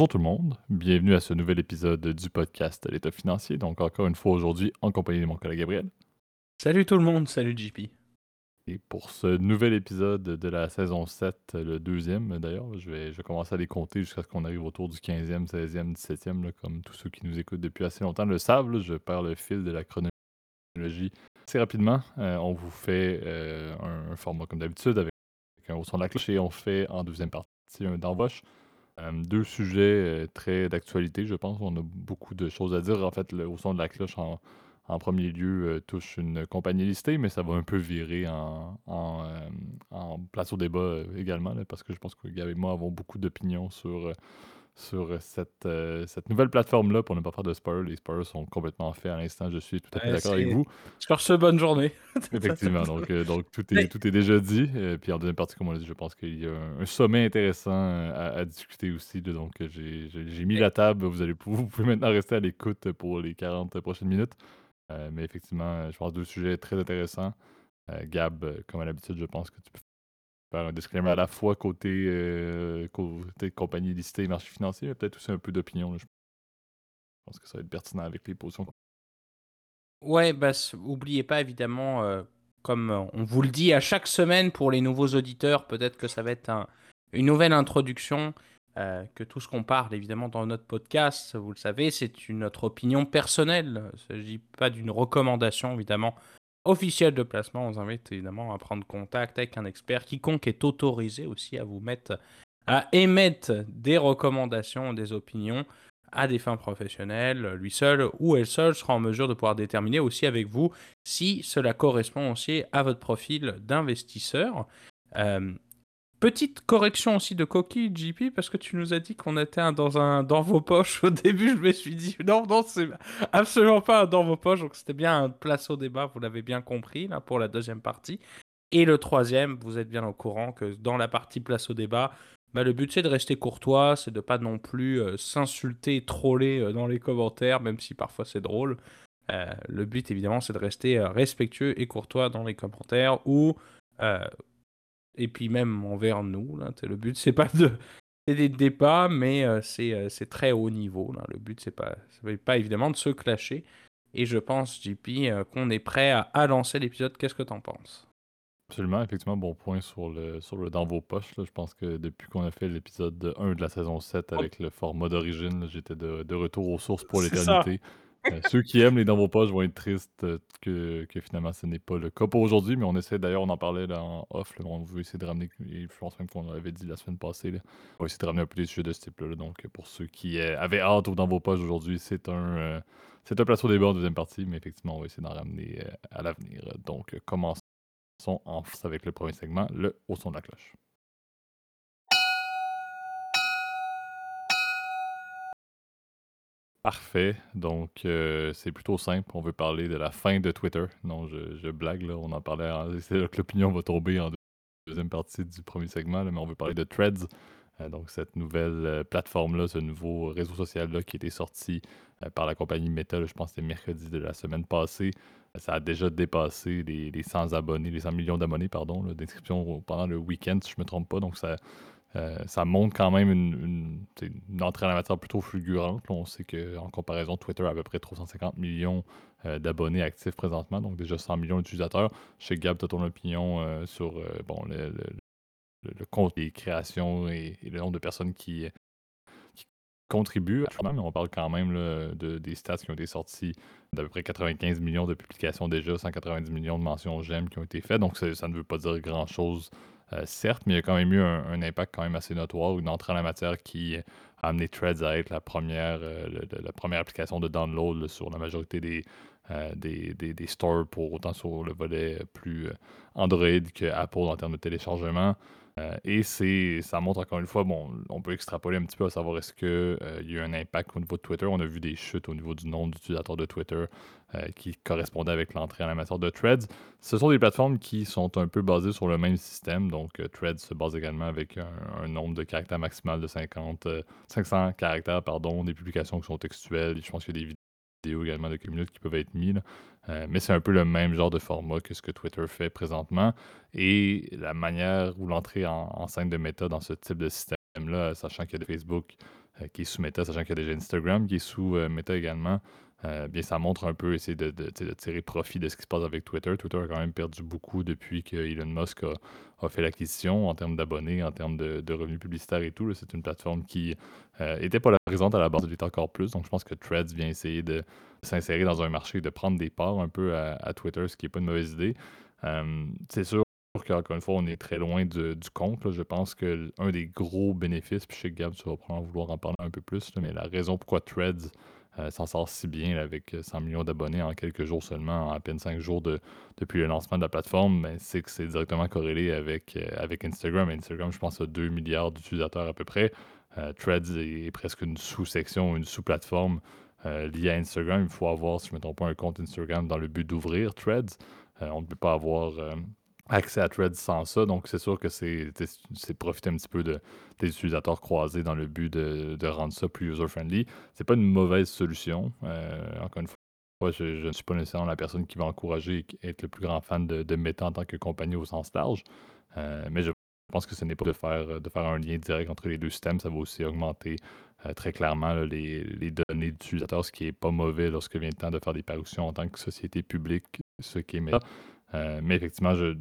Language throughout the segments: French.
Bonjour tout le monde, bienvenue à ce nouvel épisode du podcast L'État financier. Donc encore une fois aujourd'hui en compagnie de mon collègue Gabriel. Salut tout le monde, salut JP. Et pour ce nouvel épisode de la saison 7, le deuxième d'ailleurs, je vais, je vais commencer à les compter jusqu'à ce qu'on arrive autour du 15e, 16e, 17e, là, comme tous ceux qui nous écoutent depuis assez longtemps le savent. là, je perds le fil de la chronologie assez rapidement. Euh, on vous fait euh, un, un format comme d'habitude avec un au son de la cloche et on fait en deuxième partie un d'embauche. Euh, deux sujets euh, très d'actualité, je pense. On a beaucoup de choses à dire. En fait, au son de la cloche, en, premier lieu, euh, touche une compagnie listée, mais ça va un peu virer en, en, place au débat également, parce que je pense que Gab et moi avons beaucoup d'opinions sur, sur cette, euh, cette nouvelle plateforme-là pour ne pas faire de spoilers. Les spoilers sont complètement faits à l'instant. Je suis tout à fait Ouais, d'accord avec vous. Ce, bonne journée. Effectivement, donc, euh, donc tout, est, Mais- tout est déjà dit. Euh, puis en deuxième partie, comme on l'a dit, je pense qu'il y a un, sommet intéressant euh, à, à discuter aussi. là. donc j'ai mis la table. Vous, allez, vous pouvez maintenant rester à l'écoute pour les 40 prochaines minutes. Mais effectivement, je pense deux sujets très intéressants. Gab, comme à l'habitude, je pense que tu peux faire un à la fois côté, euh, compagnie listée et marché financier, mais peut-être aussi un peu d'opinion. Je pense que ça va être pertinent avec les positions. Ouais, bah, oubliez pas évidemment, euh, comme euh, on vous le dit à chaque semaine pour les nouveaux auditeurs, peut-être que ça va être un- une nouvelle introduction, que tout ce qu'on parle évidemment dans notre podcast, vous le savez, c'est notre opinion personnelle. Il ne s'agit pas d'une recommandation évidemment officielle de placement. On vous invite évidemment à prendre contact avec un expert. Quiconque est autorisé aussi à vous mettre, à émettre des recommandations, des opinions à des fins professionnelles, lui seul ou elle seule sera en mesure de pouvoir déterminer aussi avec vous si cela correspond aussi à votre profil d'investisseur. Euh, petite correction aussi de coquille, JP, parce que tu nous as dit qu'on était dans, un, dans vos poches. Au début, je me suis dit non, non, c'est absolument pas un dans vos poches. Donc c'était bien un place au débat, vous l'avez bien compris là pour la deuxième partie. Et le troisième, vous êtes bien au courant que dans la partie place au débat, bah, le but c'est de rester courtois, c'est de pas non plus euh, s'insulter, troller euh, dans les commentaires, même si parfois c'est drôle. Euh, le but évidemment c'est de rester respectueux et courtois dans les commentaires ou et puis même envers nous. Là, le but c'est pas de c'est des débats, mais euh, c'est euh, c'est très haut niveau. Là. Le but c'est pas c'est pas évidemment de se clasher. Et je pense JP euh, qu'on est prêt à, à lancer l'épisode. Qu'est-ce que t'en penses? Absolument, effectivement, bon point sur le, sur le dans vos poches. là. Je pense que depuis qu'on a fait l'épisode 1 de la saison 7 avec le format d'origine, là, j'étais de, de retour aux sources pour l'éternité. Euh, ceux qui aiment les dans vos poches vont être tristes euh, que, finalement ce n'est pas le cas pour aujourd'hui, mais on essaie d'ailleurs, on en parlait là, en off, on veut essayer de ramener, et je pense même qu'on l'avait dit la semaine passée, on va essayer de ramener un peu des sujets de ce type-là. là. donc pour ceux qui euh, avaient hâte au dans vos poches aujourd'hui, c'est un, c'est un plateau débat en deuxième partie, mais effectivement on va essayer d'en ramener à l'avenir. Donc commençons en avec le premier segment, le au son de la cloche. Parfait. Donc, euh, c'est plutôt simple. On veut parler de la fin de Twitter. Non, je, blague, là. On en parlait. C'est là que l'opinion va tomber en deuxième partie du premier segment, mais on veut parler de Threads. Euh, donc, cette nouvelle euh, plateforme-là, ce nouveau réseau social-là qui été sorti par la compagnie Meta, je pense que c'était mercredi de la semaine passée. Ça a déjà dépassé les, les 100 abonnés, les 100 millions d'abonnés, pardon, là, d'inscriptions pendant le week-end, si je ne me trompe pas. Donc, ça, euh, ça montre quand même une, entrée en la matière plutôt fulgurante. on sait qu'en comparaison, Twitter a à peu près 350 millions euh, d'abonnés actifs présentement, donc déjà 100 millions d'utilisateurs. Chez Gab, tu as ton opinion euh, sur bon, le, compte, les créations et, le nombre de personnes qui, contribuent. Mais on parle quand même de, des stats qui ont été sortis d'à peu près 95 millions de publications déjà, 190 millions de mentions j'aime qui ont été faites. Donc ça ne veut pas dire grand-chose, euh, certes, mais il y a quand même eu un, impact quand même assez notoire, une entrée en la matière qui a amené Threads à être la première, euh, la première application de download sur la majorité des, euh, des, des, des stores, pour autant sur le volet plus Android que Apple en termes de téléchargement. Euh, et c'est, ça montre encore une fois, bon, on peut extrapoler un petit peu à savoir est-ce qu'il y a eu un impact au niveau de Twitter. On a vu des chutes au niveau du nombre d'utilisateurs de Twitter euh, qui correspondaient avec l'entrée en la matière de Threads. Ce sont des plateformes qui sont un peu basées sur le même système. Donc, euh, Threads se base également avec un, nombre de caractères maximal de 50, euh, 500 caractères, pardon, des publications qui sont textuelles. Je pense qu'il y a des vidéos également de quelques minutes qui peuvent être mises. Euh, mais c'est un peu le même genre de format que ce que Twitter fait présentement. Et la manière ou l'entrée en, scène de méta dans ce type de système là sachant qu'il y a des Facebook qui est sous Meta, sachant qu'il y a déjà Instagram qui est sous Meta également. Euh, bien, ça montre un peu, essayer de, tirer profit de ce qui se passe avec Twitter. Twitter a quand même perdu beaucoup depuis que Elon Musk a, fait l'acquisition en termes d'abonnés, en termes de, revenus publicitaires et tout. C'est une plateforme qui euh, pas la présente à la base, elle est encore plus. Donc, je pense que Threads vient essayer de s'insérer dans un marché, de prendre des parts un peu à, Twitter, ce qui n'est pas une mauvaise idée. Euh, c'est sûr qu'encore une fois, on est très loin du compte. Je pense que un des gros bénéfices, puis je sais que Gab, tu vas probablement vouloir en parler un peu plus, mais la raison pourquoi Threads euh, s'en sort si bien avec 100 euh, millions d'abonnés en quelques jours seulement, en à peine 5 jours depuis le lancement de la plateforme, mais c'est que c'est directement corrélé avec, euh, avec Instagram. Instagram, je pense, a 2 milliards d'utilisateurs à peu près. Threads est, presque une sous-section, une sous-plateforme liée à Instagram. Il faut avoir, si je ne me trompe pas, un compte Instagram dans le but d'ouvrir Threads. on ne peut pas avoir accès à Threads sans ça. Donc, c'est sûr que c'est profiter un petit peu de, des utilisateurs croisés dans le but de, rendre ça plus user-friendly. C'est pas une mauvaise solution. Euh, encore une fois, je, ne suis pas nécessairement la personne qui va encourager et être le plus grand fan de, Meta en tant que compagnie au sens large. Euh, mais je pense que ce n'est pas de faire, de faire un lien direct entre les deux systèmes. Ça va aussi augmenter euh, très clairement les, les, données d'utilisateurs, ce qui n'est pas mauvais lorsque vient le temps de faire des parutions en tant que société publique, ce qui est Meta. Euh, mais effectivement, je,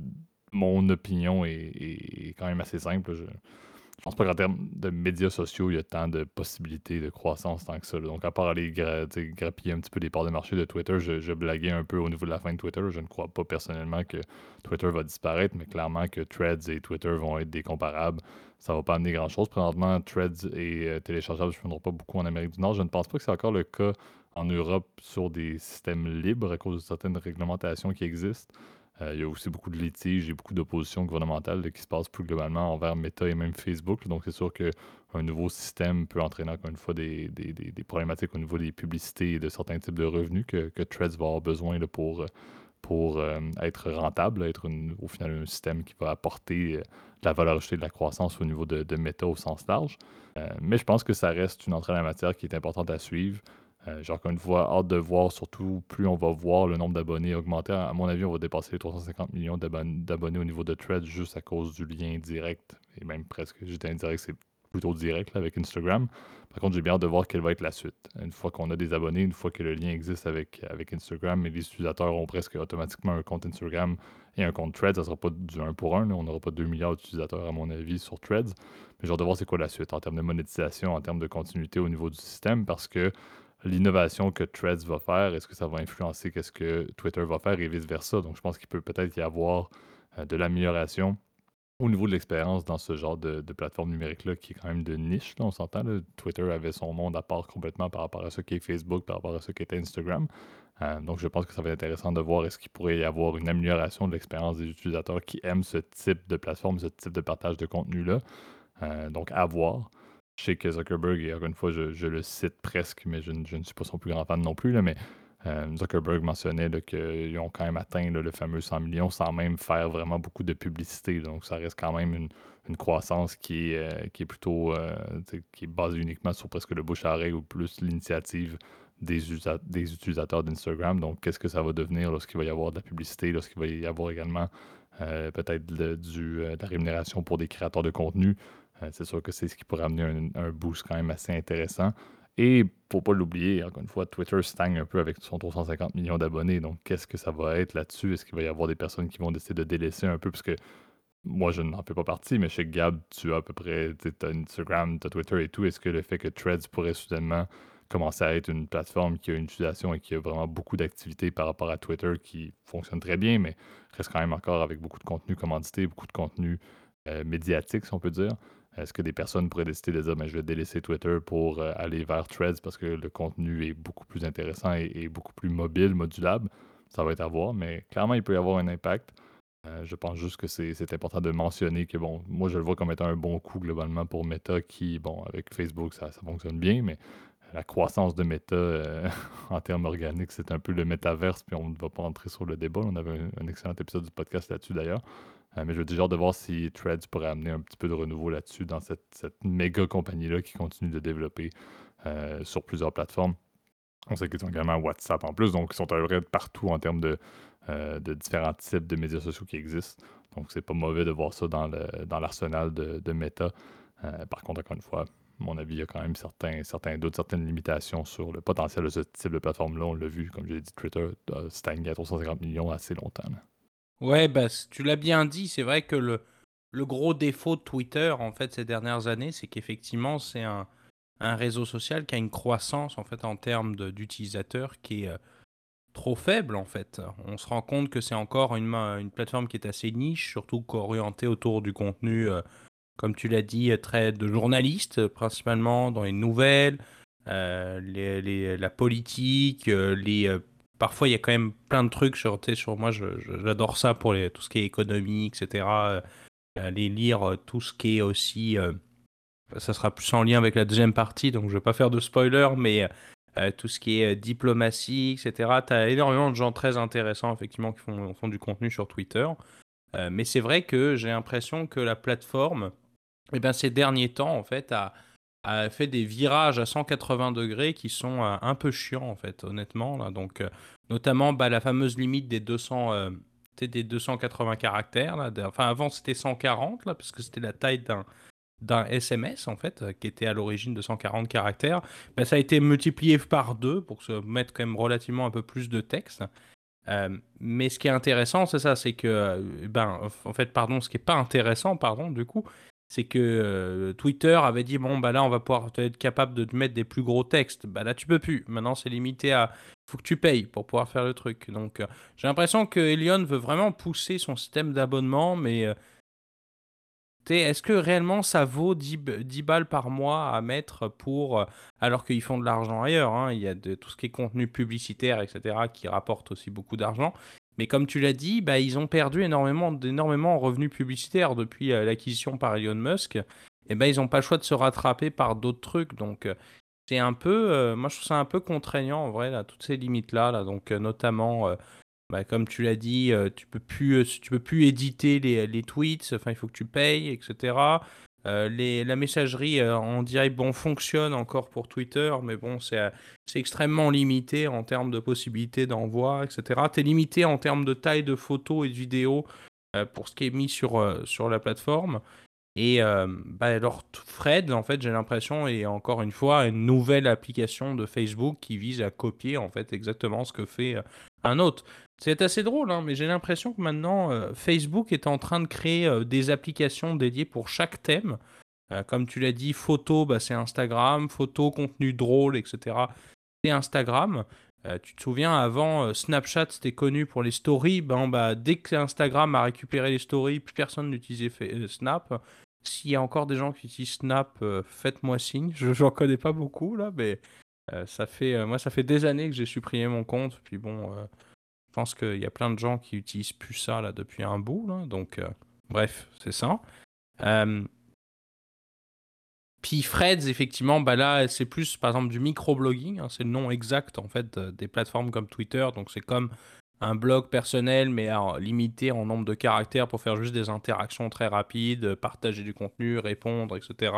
mon opinion est, quand même assez simple. Je, ne pense pas qu'en termes de médias sociaux, il y a tant de possibilités de croissance tant que ça. Donc, à part aller grappiller un petit peu des parts de marché de Twitter, je, blaguais un peu au niveau de la fin de Twitter. Je ne crois pas personnellement que Twitter va disparaître, mais clairement que Threads et Twitter vont être des comparables. Ça ne va pas amener grand-chose. Présentement, Threads est euh, téléchargeable, je ne pas beaucoup en Amérique du Nord. Je ne pense pas que c'est encore le cas en Europe sur des systèmes libres à cause de certaines réglementations qui existent. Euh, il y a aussi beaucoup de litiges et beaucoup d'oppositions gouvernementales qui se passent plus globalement envers Meta et même Facebook. Donc, c'est sûr qu'un nouveau système peut entraîner encore une fois des, problématiques au niveau des publicités et de certains types de revenus que, que Threads va avoir besoin pour, pour euh, être rentable, être au final un système qui va apporter euh, de la valeur ajoutée de la croissance au niveau de, de Meta au sens large. mais je pense que ça reste une entrée en la matière qui est importante à suivre. Euh, j'ai encore une fois hâte de voir, surtout plus on va voir le nombre d'abonnés augmenter. À mon avis, on va dépasser les 350 millions d'abonnés au niveau de Threads juste à cause du lien direct, et même presque, juste indirect, c'est plutôt direct avec Instagram. Par contre, j'ai bien hâte de voir quelle va être la suite. Une fois qu'on a des abonnés, une fois que le lien existe avec, avec Instagram, et les utilisateurs ont presque automatiquement un compte Instagram et un compte Threads, ça ne sera pas du 1 pour 1. On n'aura pas 2 milliards d'utilisateurs, à mon avis, sur Threads. Mais j'ai hâte de voir c'est quoi la suite en termes de monétisation, en termes de continuité au niveau du système, parce que l'innovation que Threads va faire, est-ce que ça va influencer qu'est-ce que Twitter va faire et vice-versa? Donc, je pense qu'il peut peut-être y avoir euh, de l'amélioration au niveau de l'expérience dans ce genre de, plateforme numérique-là qui est quand même de niche. on s'entend, Twitter avait son monde à part complètement par rapport à ce qu'est Facebook, par rapport à ce qu'est Instagram. Euh, donc, je pense que ça va être intéressant de voir est-ce qu'il pourrait y avoir une amélioration de l'expérience des utilisateurs qui aiment ce type de plateforme, ce type de partage de contenu-là. Euh, donc, à voir. Je sais que Zuckerberg, et encore une fois, je, le cite presque, mais je, ne suis pas son plus grand fan non plus, là, mais euh, Zuckerberg mentionnait qu'ils ont quand même atteint le fameux 100 millions sans même faire vraiment beaucoup de publicité. Donc, ça reste quand même une, croissance qui est, euh, plutôt euh, qui est basée uniquement sur presque le bouche à oreille ou plus l'initiative des utilisateurs d'Instagram. Donc, qu'est-ce que ça va devenir lorsqu'il va y avoir de la publicité, lorsqu'il va y avoir également peut-être de la rémunération pour des créateurs de contenu? Euh, c'est sûr que c'est ce qui pourrait amener un, boost quand même assez intéressant. Et pour pas l'oublier, encore une fois, Twitter stagne un peu avec son 350 millions d'abonnés. Donc, qu'est-ce que ça va être là-dessus? Est-ce qu'il va y avoir des personnes qui vont décider de délaisser un peu? Parce que moi, je n'en fais pas partie, mais chez Gab, tu as à peu près as Instagram, tu as Twitter et tout. Est-ce que le fait que Threads pourrait soudainement commencer à être une plateforme qui a une utilisation et qui a vraiment beaucoup d'activités par rapport à Twitter qui fonctionne très bien, mais reste quand même encore avec beaucoup de contenu commandité, beaucoup de contenu euh, médiatique, si on peut dire. Est-ce que des personnes pourraient décider de dire ben, je vais délaisser Twitter pour euh, aller vers Threads parce que le contenu est beaucoup plus intéressant et, beaucoup plus mobile, modulable? Ça va être à voir, mais clairement, il peut y avoir un impact. Euh, je pense juste que c'est important de mentionner que, bon, moi, je le vois comme étant un bon coup globalement pour Meta qui, bon, avec Facebook, ça, fonctionne bien, mais la croissance de Meta euh, en termes organiques, c'est un peu le métaverse, puis on ne va pas entrer sur le débat. On avait un excellent épisode du podcast là-dessus d'ailleurs. Euh, mais je veux dire de voir si Threads pourrait amener un petit peu de renouveau là-dessus dans cette, méga compagnie-là qui continue de développer euh, sur plusieurs plateformes. On sait qu'ils ont également WhatsApp en plus, donc ils sont à peu partout en termes de, euh, de, différents types de médias sociaux qui existent. Donc c'est pas mauvais de voir ça dans l'arsenal de, de, Meta. par contre, encore une fois, mon avis, il y a quand même certains, certains doutes, certaines limitations sur le potentiel de ce type de plateforme-là. On l'a vu, comme j'ai dit, Twitter a stagné à 350 millions assez longtemps. Ouais, bah, tu l'as bien dit, c'est vrai que le, le gros défaut de Twitter, en fait, ces dernières années, c'est qu'effectivement, c'est un, un, réseau social qui a une croissance, en fait, en termes d'utilisateurs qui est euh, trop faible, en fait. On se rend compte que c'est encore une, une plateforme qui est assez niche, surtout orientée autour du contenu euh, comme tu l'as dit, très de journalistes, principalement dans les nouvelles, euh, les, la politique, euh, les, euh, parfois il y a quand même plein de trucs sur, sur moi, j'adore ça pour les, tout ce qui est économie, etc. les lire tout ce qui est aussi, ça sera plus en lien avec la deuxième partie, donc je vais pas faire de spoiler, mais tout ce qui est diplomatie, etc. Tu as énormément de gens très intéressants, effectivement, qui font, du contenu sur Twitter. mais c'est vrai que j'ai l'impression que la plateforme, eh bien, ces derniers temps, en fait, a, a, fait des virages à 180 degrés qui sont euh, un peu chiants, en fait, honnêtement. Là. Donc, euh, notamment bah, la fameuse limite des 200, euh, des 280 caractères. Là. Enfin, avant, c'était 140, là, parce que c'était la taille d'un d'un SMS en fait qui était à l'origine de 140 caractères, bah, ça a été multiplié par deux pour se mettre quand même relativement un peu plus de texte. mais ce qui est intéressant, c'est ça, c'est que, ben, en fait, pardon, ce qui est pas intéressant, pardon, du coup, c'est que euh, Twitter avait dit bon bah là on va pouvoir être capable de mettre des plus gros textes. Bah là tu peux plus. Maintenant c'est limité à faut que tu payes pour pouvoir faire le truc. Donc euh, j'ai l'impression que Elion veut vraiment pousser son système d'abonnement, mais euh, est-ce que réellement ça vaut 10, balles par mois à mettre pour alors qu'ils font de l'argent ailleurs hein? Il y a de, tout ce qui est contenu publicitaire, etc., qui rapporte aussi beaucoup d'argent. Mais comme tu l'as dit, bah, ils ont perdu énormément, d'énormément en revenus publicitaires depuis euh, l'acquisition par Elon Musk. Et ben, ils n'ont pas le choix de se rattraper par d'autres trucs. Donc, euh, c'est un peu, euh, moi, je trouve ça un peu contraignant en vrai, là, toutes ces limites-là. Là, donc, notamment, bah, comme tu l'as dit, tu peux plus, peux plus éditer les, les tweets. Enfin, il faut que tu payes, etc. Euh, la messagerie euh, en direct bon, fonctionne encore pour Twitter, mais bon, c'est euh, extrêmement limité en termes de possibilités d'envoi, etc. Tu es limité en termes de taille de photos et de vidéos pour ce qui est mis sur, sur la plateforme. Et bah, alors, Fred, en fait, j'ai l'impression, et encore une fois, une nouvelle application de Facebook qui vise à copier en fait exactement ce que fait un autre. C'est assez drôle, hein, mais j'ai l'impression que maintenant, euh, Facebook est en train de créer euh, des applications dédiées pour chaque thème. Euh, comme tu l'as dit, photo, bah, c'est Instagram, photo, contenu drôle, etc. C'est Instagram. tu te souviens, avant, Snapchat, c'était connu pour les stories. Ben, bah, dès que Instagram a récupéré les stories, plus personne n'utilisait Snap. S'il y a encore des gens qui utilisent Snap, faites-moi signe. Je n'en connais pas beaucoup, là, mais ça fait, moi, ça fait des années que j'ai supprimé mon compte. Puis bon je pense qu'il y a plein de gens qui utilisent plus ça là depuis un bout. Donc, euh, bref, c'est ça. Euh... Puis Freds, effectivement, bah là, c'est plus par exemple du microblogging. Hein, c'est le nom exact en fait des plateformes comme Twitter. Donc c'est comme un blog personnel, mais limité en nombre de caractères pour faire juste des interactions très rapides, partager du contenu, répondre, etc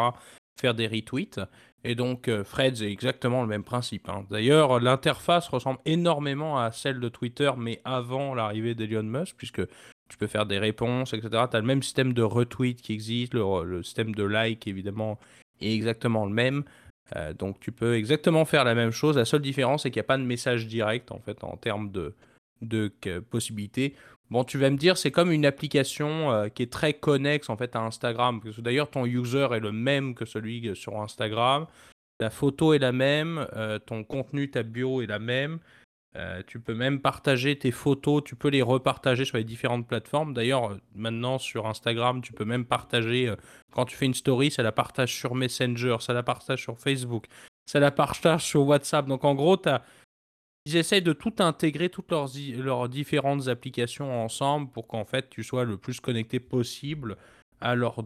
faire des retweets. Et donc, euh, Fred, c'est exactement le même principe. Hein. D'ailleurs, l'interface ressemble énormément à celle de Twitter, mais avant l'arrivée d'Elon Musk, puisque tu peux faire des réponses, etc. Tu as le même système de retweet qui existe, le, système de like, évidemment, est exactement le même. Euh, donc, tu peux exactement faire la même chose. La seule différence, c'est qu'il n'y a pas de message direct, en fait, en termes de, de possibilités. Bon, tu vas me dire, c'est comme une application euh, qui est très connexe en fait à Instagram. D'ailleurs, ton user est le même que celui sur Instagram. Ta photo est la même, euh, ton contenu, ta bio est la même. Euh, tu peux même partager tes photos, tu peux les repartager sur les différentes plateformes. D'ailleurs, maintenant sur Instagram, tu peux même partager, quand tu fais une story, ça la partage sur Messenger, ça la partage sur Facebook, ça la partage sur WhatsApp. Donc en gros, tu as ils essayent de tout intégrer, toutes leurs, différentes applications ensemble pour qu'en fait tu sois le plus connecté possible à leur,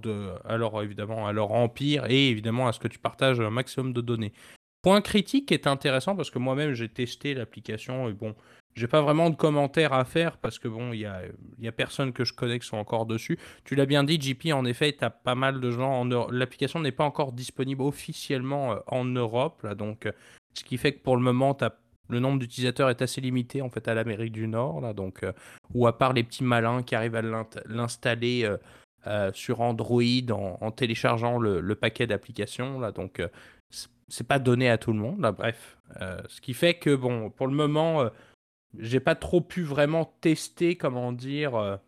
évidemment, à leur empire et évidemment à ce que tu partages un maximum de données. Point critique est intéressant parce que moi-même j'ai testé l'application et bon, j'ai pas vraiment de commentaires à faire parce que bon, il y a, personne que je connais qui sont encore dessus. Tu l'as bien dit, JP, en effet, tu as pas mal de gens en L'application n'est pas encore disponible officiellement euh, en Europe, là, donc ce qui fait que pour le moment, tu as le nombre d'utilisateurs est assez limité en fait à l'Amérique du Nord, là, donc, euh, ou à part les petits malins qui arrivent à l'installer euh, sur Android en, téléchargeant le, paquet d'applications. Là, donc, c'est pas donné à tout le monde. Là, bref, ce qui fait que bon, pour le moment, j'ai pas trop pu vraiment tester, comment dire,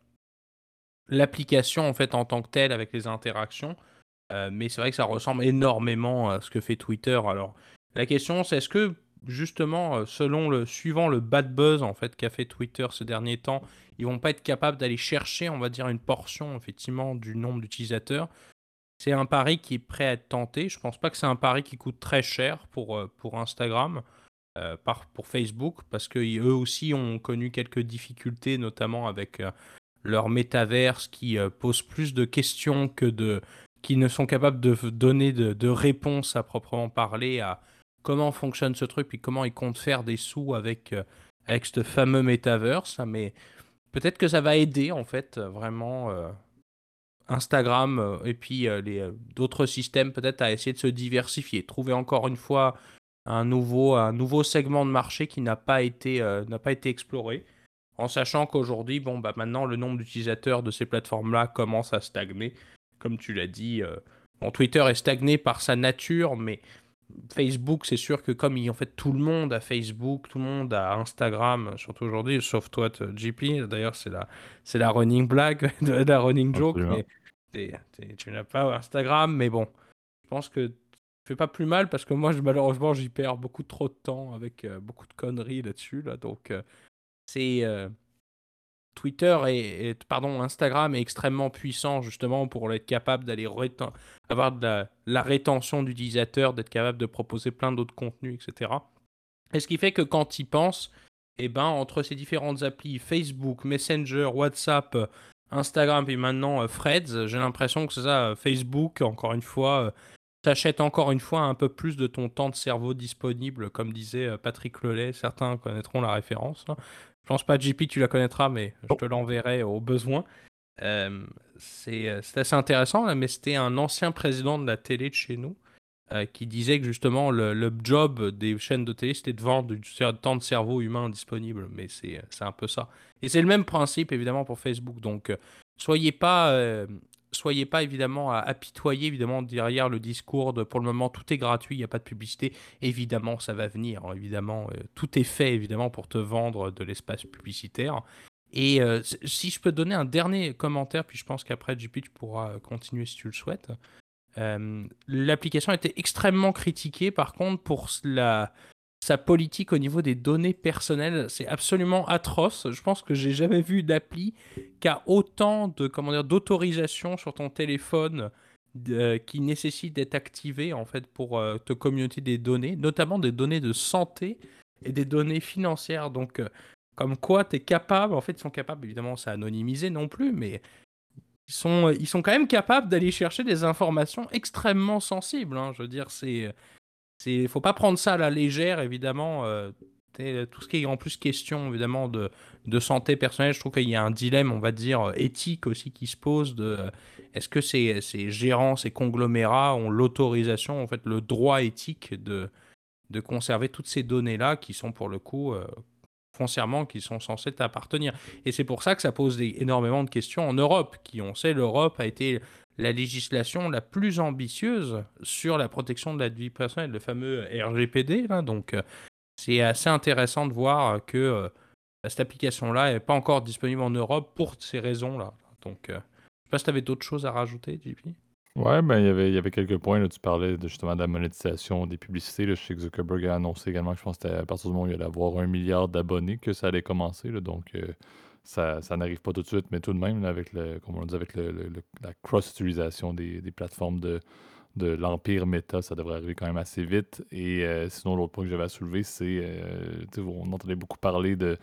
l'application en fait en tant que telle avec les interactions. mais c'est vrai que ça ressemble énormément à ce que fait Twitter. Alors, la question, c'est est-ce que justement, selon le suivant le bad buzz en fait qu'a fait Twitter ces derniers temps, ils vont pas être capables d'aller chercher, on va dire, une portion effectivement du nombre d'utilisateurs. C'est un pari qui est prêt à être tenté. Je pense pas que c'est un pari qui coûte très cher pour, pour Instagram, par, pour Facebook, parce qu'eux aussi ont connu quelques difficultés, notamment avec leur métaverse qui pose plus de questions que de qui ne sont capables de donner de, de réponses à proprement parler à comment fonctionne ce truc, puis comment ils comptent faire des sous avec, euh, avec ce fameux metaverse. Mais peut-être que ça va aider, en fait, vraiment euh, Instagram euh, et puis les d'autres systèmes, peut-être, à essayer de se diversifier, trouver encore une fois un nouveau, segment de marché qui n'a pas été, exploré. En sachant qu'aujourd'hui, bon, bah maintenant, le nombre d'utilisateurs de ces plateformes-là commence à stagner. Comme tu l'as dit, Twitter est stagné par sa nature, mais Facebook, c'est sûr que comme en fait tout le monde a Facebook, tout le monde a Instagram, surtout aujourd'hui, sauf toi, JP. D'ailleurs, c'est la, c'est la running blague, la running joke. Mais tu n'as pas Instagram, mais bon, je pense que fais pas plus mal parce que moi, malheureusement, j'y perds beaucoup trop de temps avec euh, beaucoup de conneries là-dessus. Là, donc, euh, c'est euh, Twitter et, pardon, Instagram est extrêmement puissant justement pour être capable d'aller avoir la, rétention d'utilisateurs, d'être capable de proposer plein d'autres contenus, etc. Et ce qui fait que quand ils pensent, eh ben, entre ces différentes applis, Facebook, Messenger, WhatsApp, Instagram et maintenant euh, Freds, j'ai l'impression que c'est ça, Facebook, encore une fois, euh, t'achète encore une fois un peu plus de ton temps de cerveau disponible, comme disait euh, Patrick Lelay, certains connaîtront la référence. Je pense pas, JP, tu la connaîtras, mais je te l'enverrai au besoin. Euh, c'est assez intéressant, mais c'était un ancien président de la télé de chez nous euh, qui disait que justement le, job des chaînes de télé, c'était de vendre du temps de cerveau humain disponible. Mais c'est un peu ça. Et c'est le même principe, évidemment, pour Facebook. Donc, euh, soyez pas soyez pas évidemment à apitoyer évidemment derrière le discours de pour le moment tout est gratuit, il n'y a pas de publicité. Évidemment, ça va venir. Évidemment, euh, tout est fait évidemment pour te vendre de l'espace publicitaire. Et euh, si je peux donner un dernier commentaire, puis je pense qu'après JP tu pourras continuer si tu le souhaites. Euh, l'application a été extrêmement critiquée par contre pour la, sa politique au niveau des données personnelles, c'est absolument atroce. Je pense que j'ai jamais vu d'appli qui a autant de comment dire d'autorisation sur ton téléphone qui nécessite d'être activé en fait pour euh, te communiquer des données, notamment des données de santé et des données financières. Donc euh, comme quoi tu es capable, en fait ils sont capables, évidemment c'est anonymisé non plus, mais ils sont, ils sont quand même capables d'aller chercher des informations extrêmement sensibles. Hein. Je veux dire, c'est il faut pas prendre ça à la légère, évidemment. Euh, tout ce qui est en plus question, évidemment, de, santé personnelle, je trouve qu'il y a un dilemme, on va dire, éthique aussi qui se pose de euh, est-ce que ces, gérants, ces conglomérats ont l'autorisation, en fait, le droit éthique de, de conserver toutes ces données-là qui sont pour le coup euh, foncièrement qui sont censées t'appartenir. Et c'est pour ça que ça pose énormément de questions en Europe, qui on sait l'Europe a été la législation la plus ambitieuse sur la protection de la vie personnelle, le fameux RGPD. Donc, euh, c'est assez intéressant de voir que euh, cette application-là n'est pas encore disponible en Europe pour ces raisons-là. Donc, euh, je ne sais pas si tu avais d'autres choses à rajouter, JP. Ouais, ben, il avait, y avait quelques points. Là, tu parlais de, justement de la monétisation des publicités. Là, je Zuckerberg a annoncé également que je pense que à partir du moment où il allait avoir un milliard d'abonnés que ça allait commencer. Donc, ça, n'arrive pas tout de suite, mais tout de même, avec, le, comme on dit, avec la cross-utilisation des, plateformes de, de l'empire Meta, ça devrait arriver quand même assez vite. Et euh, sinon, l'autre point que j'avais à soulever, c'est, euh, on entendait beaucoup parler de,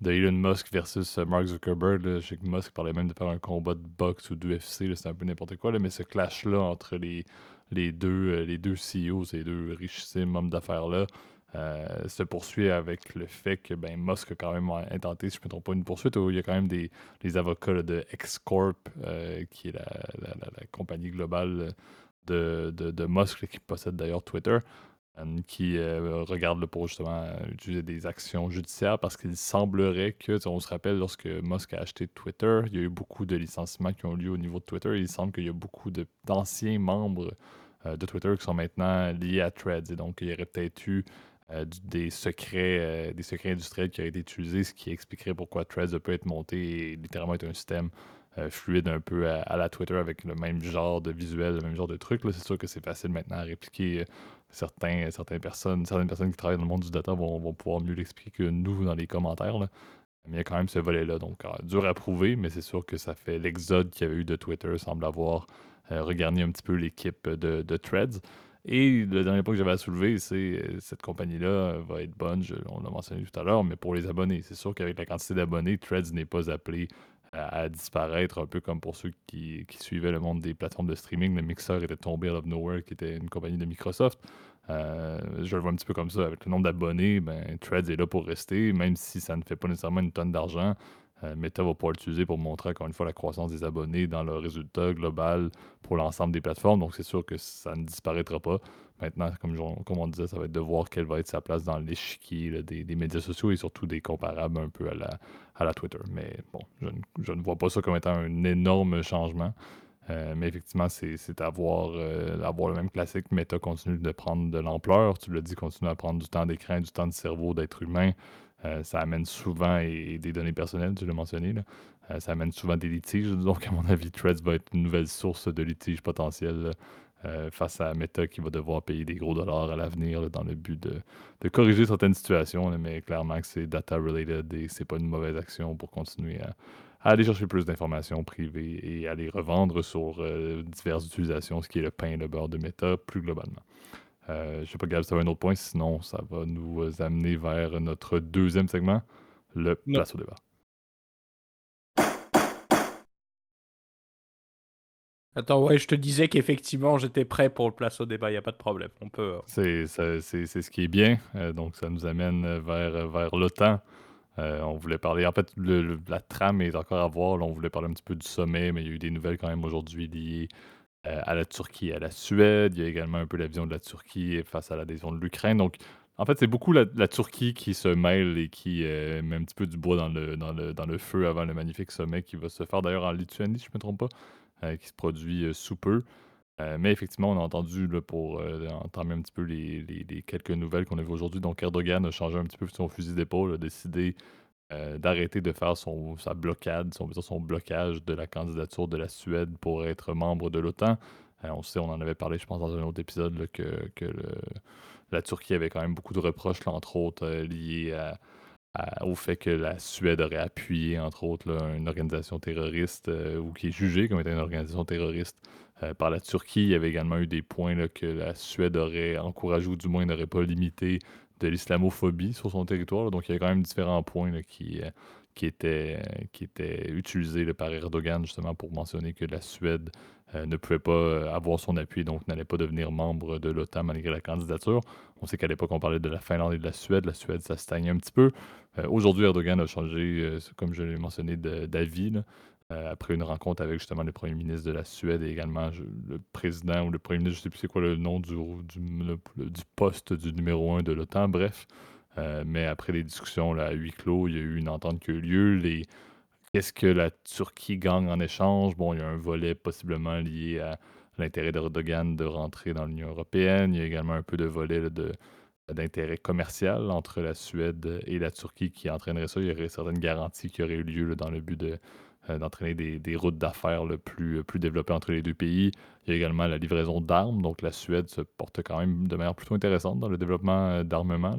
de Elon Musk versus euh, Mark Zuckerberg. Je sais que Musk parlait même de faire un combat de boxe ou d'UFC, c'est un peu n'importe quoi, mais ce clash-là entre les, les, deux, les deux CEOs, ces deux richissimes hommes d'affaires-là, euh, se poursuit avec le fait que ben, Musk a quand même intenté, si je ne me trompe pas, une poursuite où il y a quand même des, avocats de X-Corp, euh, qui est la, compagnie globale de, de, Musk qui possède d'ailleurs Twitter. qui regarde pour justement utiliser des actions judiciaires parce qu'il semblerait que, on se rappelle, lorsque Musk a acheté Twitter, il y a eu beaucoup de licenciements qui ont lieu au niveau de Twitter. il semble qu'il y a beaucoup d'anciens membres de Twitter qui sont maintenant liés à Threads. Et donc, il y aurait peut-être eu des secrets, des secrets industriels qui auraient été utilisés, ce qui expliquerait pourquoi Threads peut être monté et littéralement être un système fluide un peu à, la Twitter avec le même genre de visuel, le même genre de truc. C'est sûr que c'est facile maintenant à répliquer certaines, personnes, certaines personnes qui travaillent dans le monde du data vont, pouvoir mieux l'expliquer que nous dans les commentaires. Mais il y a quand même ce volet-là. Donc, euh, dur à prouver, mais c'est sûr que ça fait l'exode qu'il y avait eu de Twitter, semble avoir euh, regardé un petit peu l'équipe de, Threads. Et le dernier point que j'avais à soulever, c'est euh, cette compagnie-là va être bonne, on l'a mentionné tout à l'heure, mais pour les abonnés. C'est sûr qu'avec la quantité d'abonnés, Threads n'est pas appelé à, disparaître, un peu comme pour ceux qui, suivaient le monde des plateformes de streaming. Le Mixer était tombé out of nowhere, qui était une compagnie de Microsoft. Euh, je le vois un petit peu comme ça. Avec le nombre d'abonnés, ben, Threads est là pour rester, même si ça ne fait pas nécessairement une tonne d'argent. Euh, Meta va pouvoir l'utiliser pour montrer encore une fois la croissance des abonnés dans le résultat global pour l'ensemble des plateformes. Donc c'est sûr que ça ne disparaîtra pas. Maintenant, comme, on disait, ça va être de voir quelle va être sa place dans l'échiquier des, médias sociaux et surtout des comparables un peu à la, Twitter. Mais bon, je, ne vois pas ça comme étant un énorme changement. Euh, mais effectivement, c'est avoir, euh, avoir le même classique. Meta continue de prendre de l'ampleur. Tu l'as dit, continue à prendre du temps d'écran, du temps de cerveau d'être humain. Euh, ça amène souvent, et, des données personnelles, tu l'as mentionné, ça amène souvent des litiges. Donc, à mon avis, Threads va être une nouvelle source de litiges potentiels euh, face à Meta qui va devoir payer des gros dollars à l'avenir dans le but de, corriger certaines situations. mais clairement que c'est data related et c'est pas une mauvaise action pour continuer à, aller chercher plus d'informations privées et à les revendre sur euh, diverses utilisations, ce qui est le pain et le beurre de Meta plus globalement. Euh, je sais pas, Gab, ça va un autre point, sinon ça va nous amener vers notre deuxième segment, le place au débat. Attends, ouais, je te disais qu'effectivement, j'étais prêt pour le place au débat, il n'y a pas de problème. On peut. Euh, c'est, c'est, ce qui est bien. Euh, donc, ça nous amène vers, vers l'OTAN. Euh, on voulait parler. En fait, la trame est encore à voir. on voulait parler un petit peu du sommet, mais il y a eu des nouvelles quand même aujourd'hui liées à la Turquie à la Suède. Il y a également un peu la vision de la Turquie face à l'adhésion de l'Ukraine. Donc, en fait, c'est beaucoup la, Turquie qui se mêle et qui met un petit peu du bois dans le, feu avant le magnifique sommet qui va se faire d'ailleurs en Lituanie, si je ne me trompe pas. Euh, qui se produit euh, sous peu. Euh, mais effectivement, on a entendu, pour entamer un petit peu les, quelques nouvelles qu'on a vues aujourd'hui, donc Erdogan a changé un petit peu son fusil d'épaule, a décidé d'arrêter de faire son, sa blocade, son, blocage de la candidature de la Suède pour être membre de l'OTAN. on sait, on en avait parlé, je pense, dans un autre épisode, que, la Turquie avait quand même beaucoup de reproches, entre autres, liés à, au fait que la Suède aurait appuyé, entre autres, une organisation terroriste euh, ou qui est jugée comme étant une organisation terroriste euh, par la Turquie. Il y avait également eu des points que la Suède aurait encouragé ou du moins n'aurait pas limité de l'islamophobie sur son territoire. Donc il y a quand même différents points qui, euh, qui, étaient, utilisés par Erdogan justement pour mentionner que la Suède ne pouvait pas avoir son appui, donc n'allait pas devenir membre de l'OTAN malgré la candidature. On sait qu'à l'époque, on parlait de la Finlande et de la Suède. La Suède, ça stagnait un petit peu. Euh, aujourd'hui, Erdogan a changé, euh, comme je l'ai mentionné, d'avis euh, après une rencontre avec justement le premier ministre de la Suède et également le président ou le premier ministre, je ne sais plus c'est quoi le nom du, du, poste du numéro un de l'OTAN, bref. mais après les discussions là, à huis clos, il y a eu une entente qui a eu lieu. Qu'est-ce que la Turquie gagne en échange? Bon, il y a un volet possiblement lié à l'intérêt d'Erdogan de rentrer dans l'Union européenne. Il y a également un peu de volet de d'intérêt commercial entre la Suède et la Turquie qui entraînerait ça. Il y aurait certaines garanties qui auraient eu lieu dans le but de, euh, d'entraîner des, routes d'affaires le plus, plus développées entre les deux pays. Il y a également la livraison d'armes. Donc la Suède se porte quand même de manière plutôt intéressante dans le développement euh, d'armement.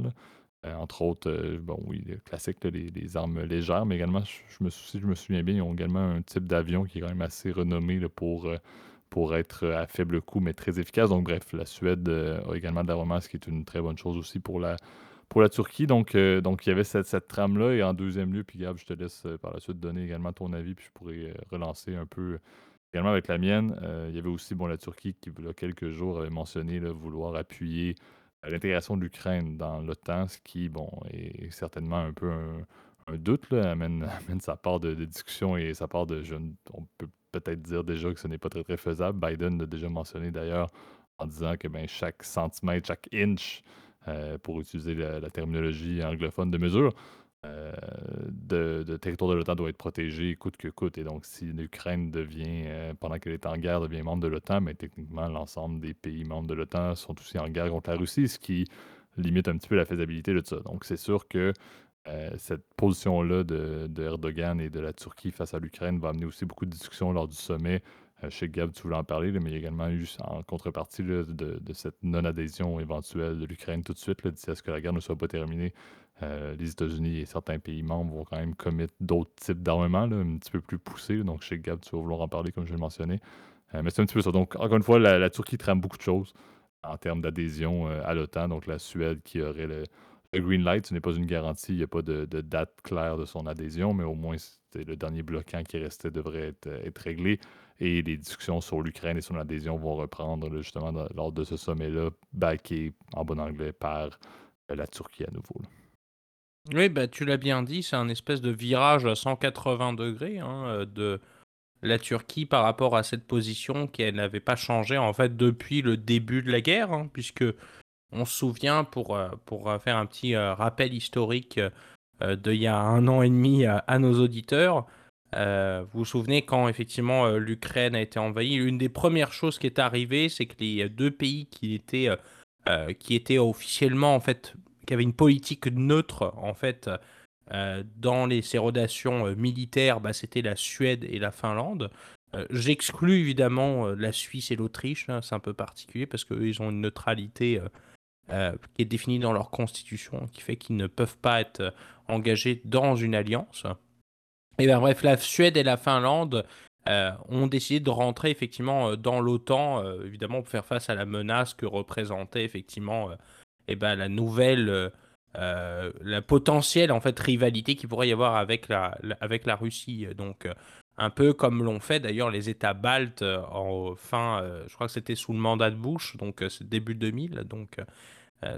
Euh, entre autres, bon oui, classique, les, armes légères, mais également, je, me, si je me souviens bien, ils ont également un type d'avion qui est quand même assez renommé pour pour être à faible coût, mais très efficace. Donc, bref, la Suède euh, a également de l'armement, ce qui est une très bonne chose aussi pour la, pour la Turquie. Donc, euh, donc il y avait cette, cette trame-là. Et en deuxième lieu, puis Gab, je te laisse euh, par la suite donner également ton avis, puis je pourrais relancer un peu également avec la mienne. il y avait aussi bon, la Turquie qui, il y a quelques jours, avait mentionné vouloir appuyer l'intégration de l'Ukraine dans l'OTAN, ce qui, bon, est certainement un peu un, doute, là, amène, amène, sa part de, discussion et sa part de. On peut peut-être dire déjà que ce n'est pas très, très faisable. Biden l'a déjà mentionné d'ailleurs en disant que ben, chaque centimètre, chaque inch, pour utiliser la, terminologie anglophone de mesure, de, territoire de l'OTAN doit être protégé coûte que coûte. Et donc, si l'Ukraine devient, pendant qu'elle est en guerre, devient membre de l'OTAN, mais techniquement, l'ensemble des pays membres de l'OTAN sont aussi en guerre contre la Russie, ce qui limite un petit peu la faisabilité de ça. Donc, c'est sûr que euh, cette position-là de, Erdogan et de la Turquie face à l'Ukraine va amener aussi beaucoup de discussions lors du sommet. Euh, je sais que Gab, tu voulais en parler, mais il y a également eu en contrepartie de, cette non-adhésion éventuelle de l'Ukraine tout de suite, d'ici à ce que la guerre ne soit pas terminée. Euh, les États-Unis et certains pays membres vont quand même commettre d'autres types d'armements, un petit peu plus poussés. Donc, chez Gab, tu vas vouloir en parler, comme je l'ai mentionné. mais c'est un petit peu ça. Donc, encore une fois, la, Turquie trame beaucoup de choses en termes d'adhésion à l'OTAN. Donc, la Suède qui aurait le, green light, ce n'est pas une garantie, il n'y a pas de, date claire de son adhésion, mais au moins le dernier bloquant qui restait devrait euh, être réglé. Et les discussions sur l'Ukraine et son adhésion vont reprendre justement lors de ce sommet-là, backé en bon anglais par euh, la Turquie à nouveau. Oui, bah, tu l'as bien dit, c'est un espèce de virage à 180 degrés hein, euh, de la Turquie par rapport à cette position qui n'avait pas changé en fait depuis le début de la guerre, hein, puisque on se souvient, pour, euh, pour faire un petit rappel historique d'il y a un an et demi à, nos auditeurs, vous vous souvenez quand effectivement l'Ukraine a été envahie, une des premières choses qui est arrivée, c'est que les deux pays qui étaient, qui étaient officiellement en fait, qui avaient une politique neutre en fait dans ces relations militaires, bah, c'était la Suède et la Finlande. J'exclus évidemment la Suisse et l'Autriche, hein, c'est un peu particulier parce qu'eux ils ont une neutralité euh, qui est définie dans leur constitution, qui fait qu'ils ne peuvent pas être euh, engagés dans une alliance. Et bien bref, la Suède et la Finlande euh, ont décidé de rentrer effectivement dans l'OTAN, évidemment pour faire face à la menace que représentait effectivement et ben, la nouvelle, la potentielle en fait rivalité qui pourrait y avoir avec la, avec la Russie. Donc un peu comme l'ont fait d'ailleurs les États baltes en fin, je crois que c'était sous le mandat de Bush, donc c'est début 2000, donc euh,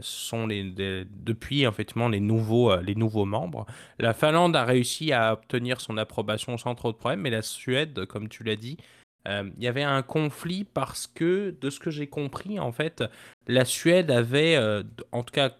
sont les, depuis effectivement les nouveaux, euh, les nouveaux membres. La Finlande a réussi à obtenir son approbation sans trop de problèmes, mais la Suède, comme tu l'as dit, euh, il y avait un conflit parce que, de ce que j'ai compris, en fait, la Suède avait, en tout cas,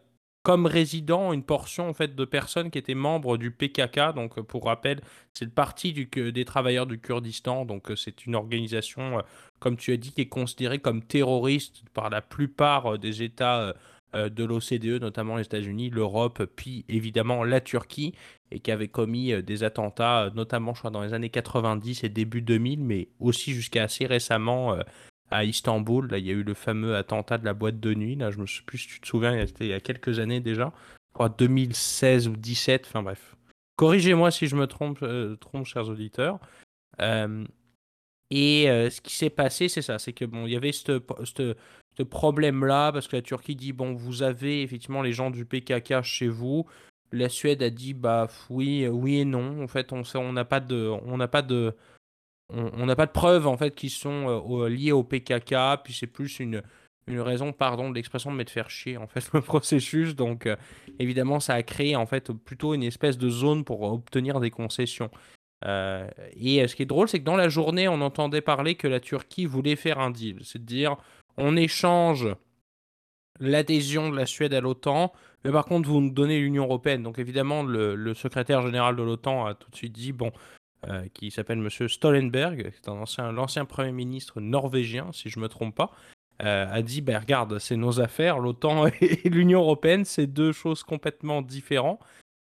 comme résident, une portion en fait de personnes qui étaient membres du PKK. Donc, pour rappel, c'est le parti du, des travailleurs du Kurdistan. Donc, c'est une organisation, comme tu as dit, qui est considérée comme terroriste par la plupart des États euh, de l'OCDE, notamment les États-Unis, l'Europe, puis évidemment la Turquie, et qui avait commis euh, des attentats, euh, notamment je crois dans les années 90 et début 2000, mais aussi jusqu'à assez récemment à Istanbul. Là, il y a eu le fameux attentat de la boîte de nuit. Là, je me sais plus si tu te souviens, il y a quelques années déjà. Je crois 2016 ou 2017, enfin bref. Corrigez-moi si je me trompe, chers auditeurs. et ce qui s'est passé, c'est ça, c'est que bon, il y avait cette, ce problème-là, parce que la Turquie dit bon, vous avez effectivement les gens du PKK chez vous. La Suède a dit bah oui, oui et non. En fait, on n'a pas de, on n'a pas de, on n'a pas de preuves en fait qui sont euh, liées au PKK. Puis c'est plus une, une raison, pardon, de l'expression de me faire chier en fait le processus. Donc euh, évidemment, ça a créé en fait plutôt une espèce de zone pour obtenir des concessions. Euh, et ce qui est drôle, c'est que dans la journée, on entendait parler que la Turquie voulait faire un deal, c'est de dire on échange l'adhésion de la Suède à l'OTAN, mais par contre, vous nous donnez l'Union européenne. Donc évidemment, le, secrétaire général de l'OTAN a tout de suite dit, bon, euh, qui s'appelle Monsieur Stoltenberg, c'est l'ancien Premier ministre norvégien, si je ne me trompe pas, euh, a dit, ben, regarde, c'est nos affaires, l'OTAN et l'Union européenne, c'est deux choses complètement différentes.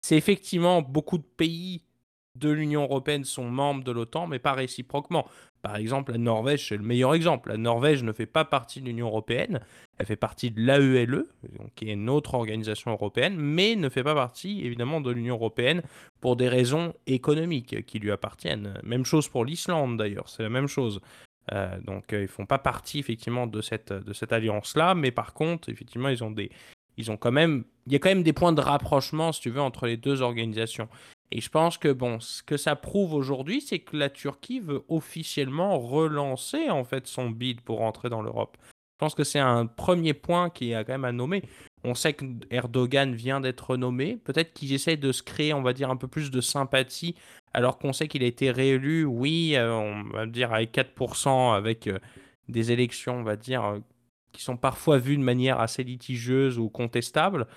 C'est effectivement beaucoup de pays de l'Union européenne sont membres de l'OTAN, mais pas réciproquement. Par exemple, la Norvège, c'est le meilleur exemple. La Norvège ne fait pas partie de l'Union européenne, elle fait partie de l'AELE, qui est une autre organisation européenne, mais ne fait pas partie, évidemment, de l'Union européenne pour des raisons économiques qui lui appartiennent. Même chose pour l'Islande, d'ailleurs, c'est la même chose. Euh, donc, euh, ils font pas partie, effectivement, de cette, de cette alliance-là, mais par contre, effectivement, ils ont des... Ils ont quand même, il y a quand même des points de rapprochement, si tu veux, entre les deux organisations. Et je pense que bon, ce que ça prouve aujourd'hui, c'est que la Turquie veut officiellement relancer en fait son bid pour rentrer dans l'Europe. Je pense que c'est un premier point qui est quand même à nommer. On sait que Erdogan vient d'être nommé. Peut-être qu'ils essayent de se créer, on va dire, un peu plus de sympathie, alors qu'on sait qu'il a été réélu, oui, euh, on va dire avec 4%, avec euh, des élections, on va dire, euh, qui sont parfois vues de manière assez litigieuse ou contestable.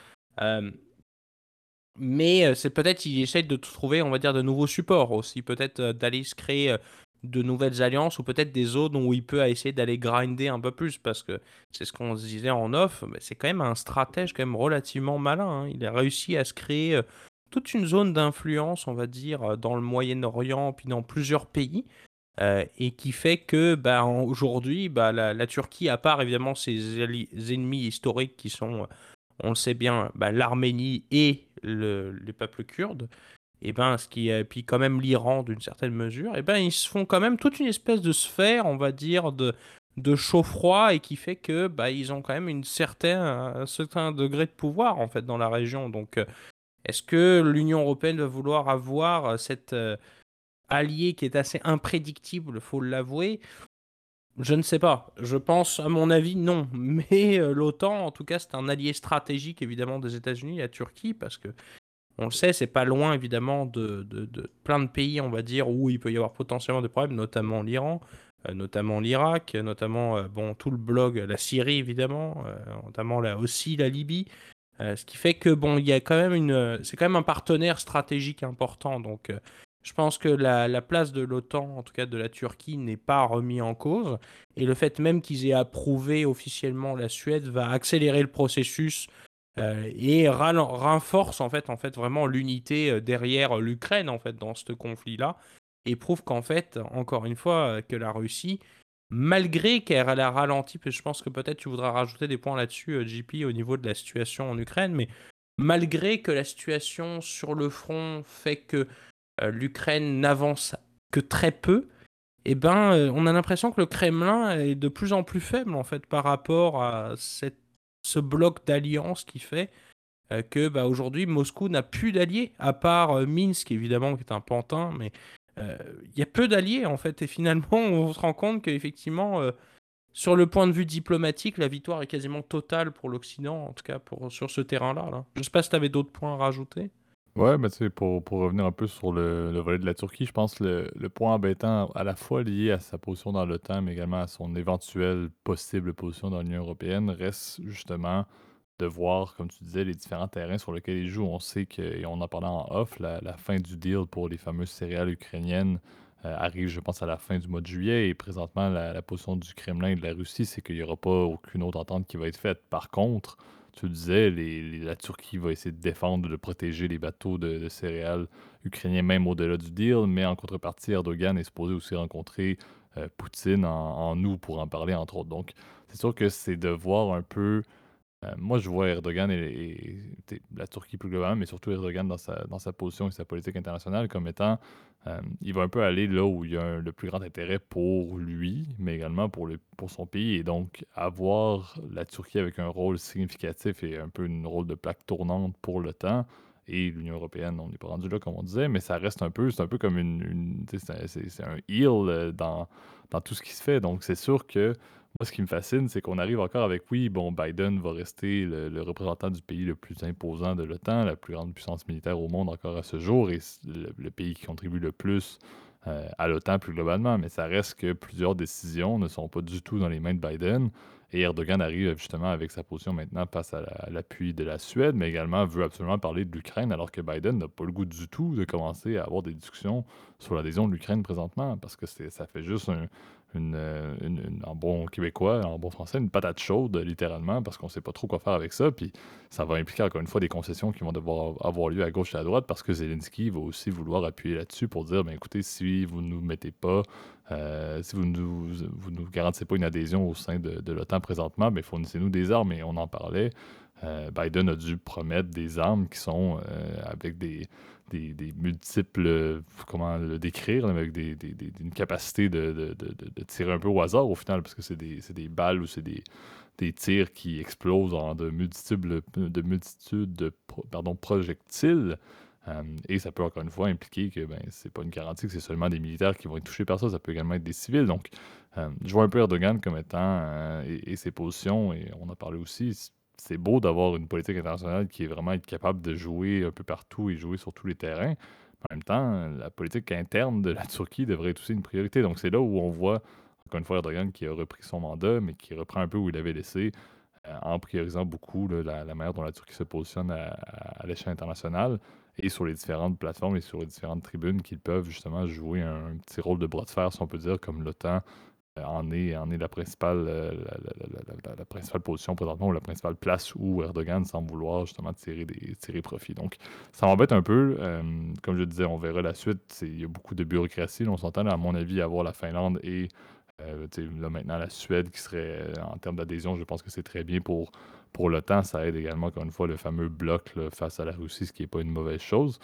Mais c'est peut-être qu'il essaie de trouver, on va dire, de nouveaux supports aussi, peut-être d'aller se créer de nouvelles alliances ou peut-être des zones où il peut essayer d'aller grinder un peu plus parce que c'est ce qu'on se disait en off, mais c'est quand même un stratège quand même relativement malin. Hein. Il a réussi à se créer toute une zone d'influence, on va dire, dans le Moyen-Orient puis dans plusieurs pays. et qui fait que bah, aujourd'hui, bah, la, Turquie, à part évidemment ses ennemis historiques qui sont, on le sait bien, bah, l'Arménie et le, les peuples kurdes, et ben ce qui puis quand même l'Iran d'une certaine mesure, et ben ils se font quand même toute une espèce de sphère, on va dire de de chaud-froid et qui fait que bah ils ont quand même une certaine un certain degré de pouvoir en fait dans la région. Donc euh, est-ce que l'Union européenne va vouloir avoir euh, cet euh, allié qui est assez imprédictible, faut l'avouer? Je ne sais pas. Je pense, à mon avis, non. Mais l'OTAN, en tout cas, c'est un allié stratégique évidemment des États-Unis, la Turquie, parce que on le sait, c'est pas loin évidemment de, plein de pays, on va dire, où il peut y avoir potentiellement des problèmes, notamment l'Iran, euh, notamment l'Irak, notamment euh, bon tout le blog, la Syrie évidemment, euh, notamment là aussi la Libye. ce qui fait que bon, il y a quand même une, c'est quand même un partenaire stratégique important. Donc, je pense que la, la place de l'OTAN, en tout cas de la Turquie, n'est pas remis en cause. Et le fait même qu'ils aient approuvé officiellement la Suède va accélérer le processus euh, et renforce en fait, en fait vraiment l'unité euh, derrière l'Ukraine en fait dans ce conflit-là et prouve qu'en fait, encore une fois, euh, que la Russie, malgré qu'elle a ralenti, je pense que peut-être tu voudras rajouter des points là-dessus, JP, au niveau de la situation en Ukraine, mais malgré que la situation sur le front fait que l'Ukraine n'avance que très peu, eh ben, on a l'impression que le Kremlin est de plus en plus faible en fait par rapport à ce bloc d'alliance qui fait euh, que bah, aujourd'hui Moscou n'a plus d'alliés, à part euh, Minsk évidemment qui est un pantin, mais euh, il y a peu d'alliés en fait. Et finalement, on se rend compte qu'effectivement, sur le point de vue diplomatique, la victoire est quasiment totale pour l'Occident, en tout cas pour, sur ce terrain-là. Là. Je ne sais pas si tu avais d'autres points à rajouter. Ouais, mais tu sais, pour, pour revenir un peu sur le, le volet de la Turquie, je pense que le, le point embêtant, à la fois lié à sa position dans l'OTAN, mais également à son éventuelle possible position dans l'Union européenne, reste justement de voir, comme tu disais, les différents terrains sur lesquels il joue. On sait que, et on en parlait en off, la, la fin du deal pour les fameuses céréales ukrainiennes euh, arrive, je pense, à la fin du mois de juillet. Et présentement, la, la position du Kremlin et de la Russie, c'est qu'il n'y aura pas aucune autre entente qui va être faite. Par contre, tu le disais, la Turquie va essayer de défendre, de protéger les bateaux de, céréales ukrainiens, même au-delà du deal. Mais en contrepartie, Erdogan est supposé aussi rencontrer euh, Poutine en, en, août pour en parler, entre autres. Donc, c'est sûr que c'est de voir un peu euh, moi, je vois Erdogan et, la Turquie plus globalement, mais surtout Erdogan dans sa, dans sa position et sa politique internationale comme étant, euh, il va un peu aller là où il y a le plus grand intérêt pour lui, mais également pour, le, pour son pays. Et donc, avoir la Turquie avec un rôle significatif et un peu un rôle de plaque tournante pour temps, et l'Union européenne, on n'est pas rendu là comme on disait, mais ça reste un peu, c'est un peu comme une, c'est un heel euh, dans tout ce qui se fait. Donc, c'est sûr que moi, ce qui me fascine, c'est qu'on arrive encore avec, oui, bon, Biden va rester le, représentant du pays le plus imposant de l'OTAN, la plus grande puissance militaire au monde encore à ce jour, et le, pays qui contribue le plus euh, à l'OTAN plus globalement. Mais ça reste que plusieurs décisions ne sont pas du tout dans les mains de Biden. Et Erdogan arrive justement avec sa position maintenant face à l'appui de la Suède, mais également veut absolument parler de l'Ukraine, alors que Biden n'a pas le goût du tout de commencer à avoir des discussions sur l'adhésion de l'Ukraine présentement, parce que ça fait juste un, euh, une, en bon québécois, en bon français, une patate chaude, littéralement, parce qu'on ne sait pas trop quoi faire avec ça. Puis ça va impliquer encore une fois des concessions qui vont devoir avoir lieu à gauche et à droite, parce que Zelensky va aussi vouloir appuyer là-dessus pour dire, ben écoutez, si vous ne nous mettez pas, euh, si vous ne nous, garantissez pas une adhésion au sein de, l'OTAN présentement, mais ben, fournissez-nous des armes, et on en parlait. Euh, Biden a dû promettre des armes qui sont avec des, des, multiples, comment le décrire, avec des, une capacité de, tirer un peu au hasard au final, parce que c'est des, balles ou c'est des, tirs qui explosent en de multiples de multitudes de pardon, projectiles. Euh, et ça peut encore une fois impliquer que ben, c'est pas une garantie que c'est seulement des militaires qui vont être touchés par ça, ça peut également être des civils. Donc, euh, je vois un peu Erdogan comme étant, euh, et, et, ses positions, et on a parlé aussi, c'est beau d'avoir une politique internationale qui est vraiment être capable de jouer un peu partout et jouer sur tous les terrains. En même temps, la politique interne de la Turquie devrait être aussi une priorité. Donc c'est là où on voit encore une fois, Erdogan qui a repris son mandat, mais qui reprend un peu où il avait laissé, en priorisant beaucoup la, manière dont la Turquie se positionne à, l'échelle internationale et sur les différentes plateformes et sur les différentes tribunes qu'ils peuvent justement jouer un, petit rôle de bras de fer, si on peut dire, comme l'OTAN euh, en est, en est la, principale, euh, la, principale position présentement ou la principale place où Erdogan semble vouloir justement tirer, tirer profit. Donc, ça m'embête un peu. Euh, comme je disais, on verra la suite. Il y a beaucoup de bureaucratie. On s'entend, à mon avis, avoir la Finlande et là, maintenant la Suède qui serait, en termes d'adhésion, je pense que c'est très bien pour, pour l'OTAN. Ça aide également, encore une fois, le fameux bloc face à la Russie, ce qui n'est pas une mauvaise chose.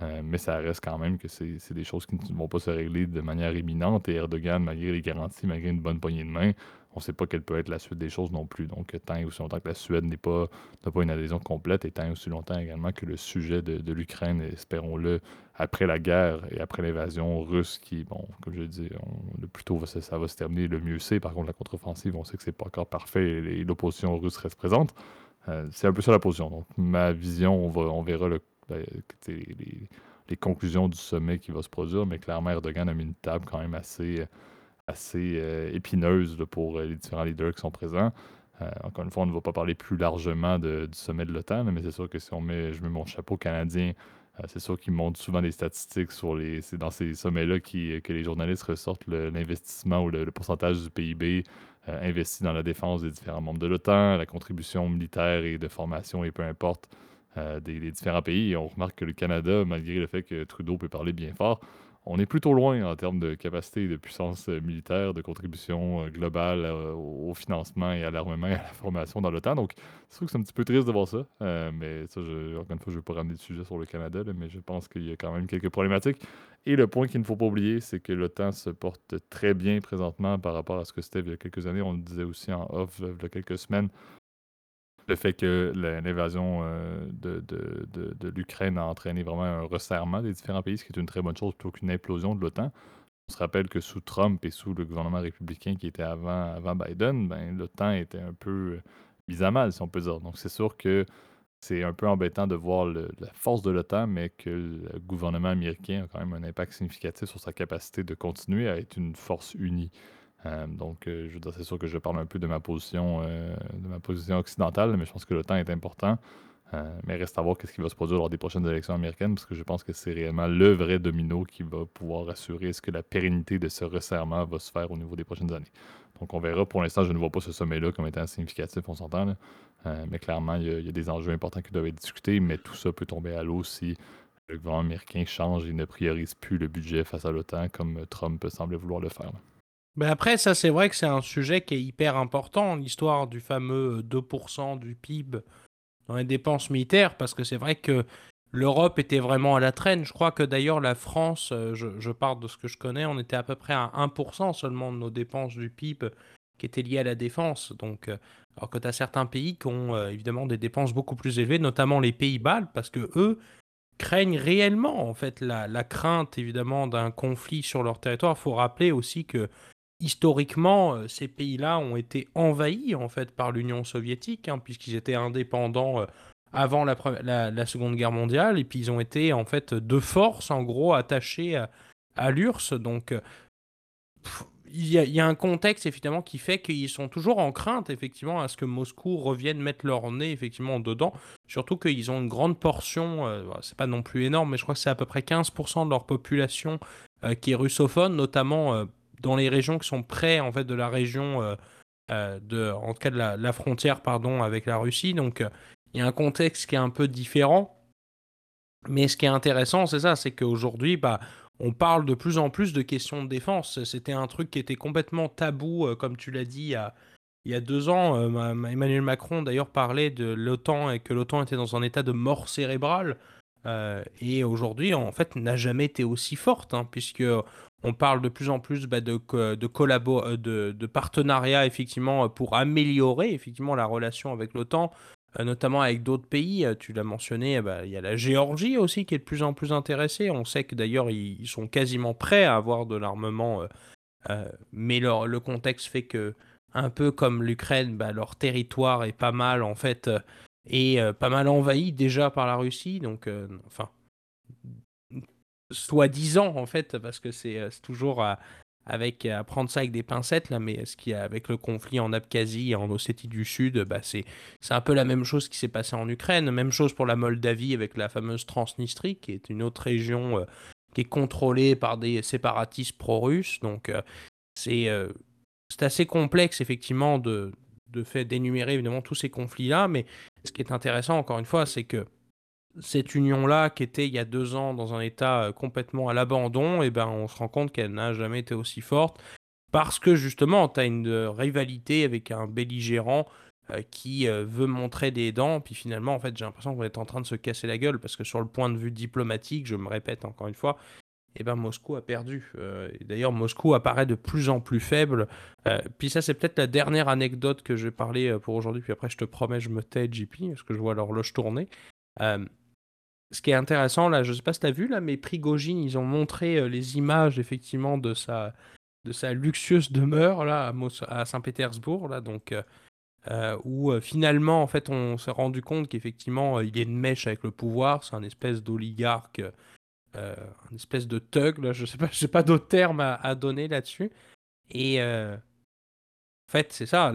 Euh, mais ça reste quand même que c'est des choses qui ne vont pas se régler de manière imminente. Et Erdogan, malgré les garanties, malgré une bonne poignée de main, on ne sait pas quelle peut être la suite des choses non plus. Donc, tant et aussi longtemps que la Suède n'a pas, pas une adhésion complète, et tant et aussi longtemps également que le sujet de, l'Ukraine, espérons-le, après la guerre et après l'invasion russe, qui, bon, comme je dis, le plus tôt ça, va se terminer, le mieux c'est. Par contre, la contre-offensive, on sait que c'est pas encore parfait et l'opposition russe reste présente. Euh, c'est un peu ça la position. Donc, ma vision, on, on verra le ben, les, conclusions du sommet qui va se produire, mais clairement, Erdogan a mis une table quand même assez, assez euh, épineuse pour euh, les différents leaders qui sont présents. Euh, encore une fois, on ne va pas parler plus largement du sommet de l'OTAN, mais c'est sûr que si on met, je mets mon chapeau canadien, c'est sûr qu'ils montrent souvent des statistiques sur les. C'est dans ces sommets-là que les journalistes ressortent l'investissement ou le, pourcentage du PIB investi dans la défense des différents membres de l'OTAN, la contribution militaire et de formation et peu importe euh, des, différents pays. Et on remarque que le Canada, malgré le fait que Trudeau peut parler bien fort, on est plutôt loin en termes de capacité de puissance euh, militaire, de contribution euh, globale au financement et à l'armement et à la formation dans l'OTAN. Donc, c'est sûr que c'est un petit peu triste de voir ça. mais ça, encore une fois, je ne vais pas ramener de sujet sur le Canada, mais je pense qu'il y a quand même quelques problématiques. Et le point qu'il ne faut pas oublier, c'est que l'OTAN se porte très bien présentement par rapport à ce que c'était il y a quelques années. On le disait aussi en off il y a quelques semaines le fait que l'invasion euh, de, l'Ukraine a entraîné vraiment un resserrement des différents pays, ce qui est une très bonne chose plutôt qu'une implosion de l'OTAN. On se rappelle que sous Trump et sous le gouvernement républicain qui était avant, avant Biden, ben, l'OTAN était un peu mise à mal, si on peut dire. Donc c'est sûr que c'est un peu embêtant de voir la force de l'OTAN, mais que le gouvernement américain a quand même un impact significatif sur sa capacité de continuer à être une force unie. Euh, donc, euh, je c'est sûr que je parle un peu de ma position, euh, de ma position occidentale, mais je pense que le temps est important. mais reste à voir ce qui va se produire lors des prochaines élections américaines, parce que je pense que c'est réellement le vrai domino qui va pouvoir assurer ce que la pérennité de ce resserrement va se faire au niveau des prochaines années. Donc, on verra. Pour l'instant, je ne vois pas ce sommet-là comme étant significatif, on s'entend. mais clairement, il y, a des enjeux importants qui doivent être discutés, mais tout ça peut tomber à l'eau si le gouvernement américain change et ne priorise plus le budget face à l'OTAN comme Trump semblait vouloir le faire. Ben après, ça, c'est vrai que c'est un sujet qui est hyper important, l'histoire du fameux 2% du PIB dans les dépenses militaires, parce que c'est vrai que l'Europe était vraiment à la traîne. Je crois que d'ailleurs, la France, euh, je, je parle de ce que je connais, on était à peu près à 1% seulement de nos dépenses du PIB qui étaient liées à la défense. Donc, euh, alors que tu as certains pays qui ont euh, évidemment des dépenses beaucoup plus élevées, notamment les Pays-Bas, parce que eux craignent réellement en fait la, la crainte évidemment d'un conflit sur leur territoire. Il faut rappeler aussi que historiquement, euh, ces pays-là ont été envahis en fait par l'Union soviétique, hein, puisqu'ils étaient indépendants euh, avant la, Seconde Guerre mondiale, et puis ils ont été en fait de force, en gros, attachés à, l'URSS. Donc, euh, il y, a un contexte effectivement qui fait qu'ils sont toujours en crainte effectivement à ce que Moscou revienne mettre leur nez effectivement dedans. Surtout qu'ils ont une grande portion, c'est pas non plus énorme, mais je crois que c'est à peu près 15% de leur population qui est russophone, notamment dans les régions qui sont près en fait de la région euh, euh, de, en tout cas de la, frontière pardon avec la Russie. Donc euh, il y a un contexte qui est un peu différent. Mais ce qui est intéressant, c'est ça, c'est qu'aujourd'hui, bah, on parle de plus en plus de questions de défense. C'était un truc qui était complètement tabou, comme tu l'as dit, il y, a, deux ans. Emmanuel Macron, d'ailleurs, parlait de l'OTAN et que l'OTAN était dans un état de mort cérébrale. et aujourd'hui, en fait, n'a jamais été aussi forte, hein, puisque on parle de plus en plus bah, euh, de, de partenariat effectivement euh, pour améliorer effectivement la relation avec l'OTAN, euh, notamment avec d'autres pays. Tu l'as mentionné, bah, il y a la Géorgie aussi qui est de plus en plus intéressée. On sait que d'ailleurs ils, sont quasiment prêts à avoir de l'armement, mais le contexte fait que un peu comme l'Ukraine, bah, leur territoire est pas mal en fait et pas mal envahi déjà par la Russie. Donc, enfin, soi-disant, en fait, parce que c'est euh, toujours à, avec prendre ça avec des pincettes là, mais ce qui avec le conflit en Abkhazie et en Ossétie du Sud, bah c'est un peu la même chose qui s'est passé en Ukraine, même chose pour la Moldavie avec la fameuse Transnistrie qui est une autre région euh, qui est contrôlée par des séparatistes pro-russes. Donc c'est euh, c'est assez complexe effectivement de de fait d'énumérer évidemment tous ces conflits là, mais ce qui est intéressant encore une fois, c'est que cette union-là, qui était il y a deux ans dans un état euh, complètement à l'abandon, eh ben on se rend compte qu'elle n'a jamais été aussi forte parce que justement, tu as une euh, rivalité avec un belligérant euh, qui veut montrer des dents, puis finalement, en fait, j'ai l'impression qu'on est en train de se casser la gueule parce que sur le point de vue diplomatique, je me répète encore une fois, eh ben Moscou a perdu. D'ailleurs, Moscou apparaît de plus en plus faible. puis ça, c'est peut-être la dernière anecdote que je vais parler pour aujourd'hui. Puis après, je te promets, je me tais, JP, parce que je vois l'horloge tourner ce qui est intéressant, là, je sais pas si tu as vu, là, mais Prigogine, ils ont montré euh, les images, effectivement, de sa, de sa luxueuse demeure, là, à, Saint-Pétersbourg, là, donc, euh, euh, où finalement, en fait, on s'est rendu compte qu'effectivement, il est une mèche avec le pouvoir, c'est un espèce d'oligarque, un espèce de thug, là, je sais pas, sais pas d'autres termes à, donner là-dessus. Et en fait, c'est ça,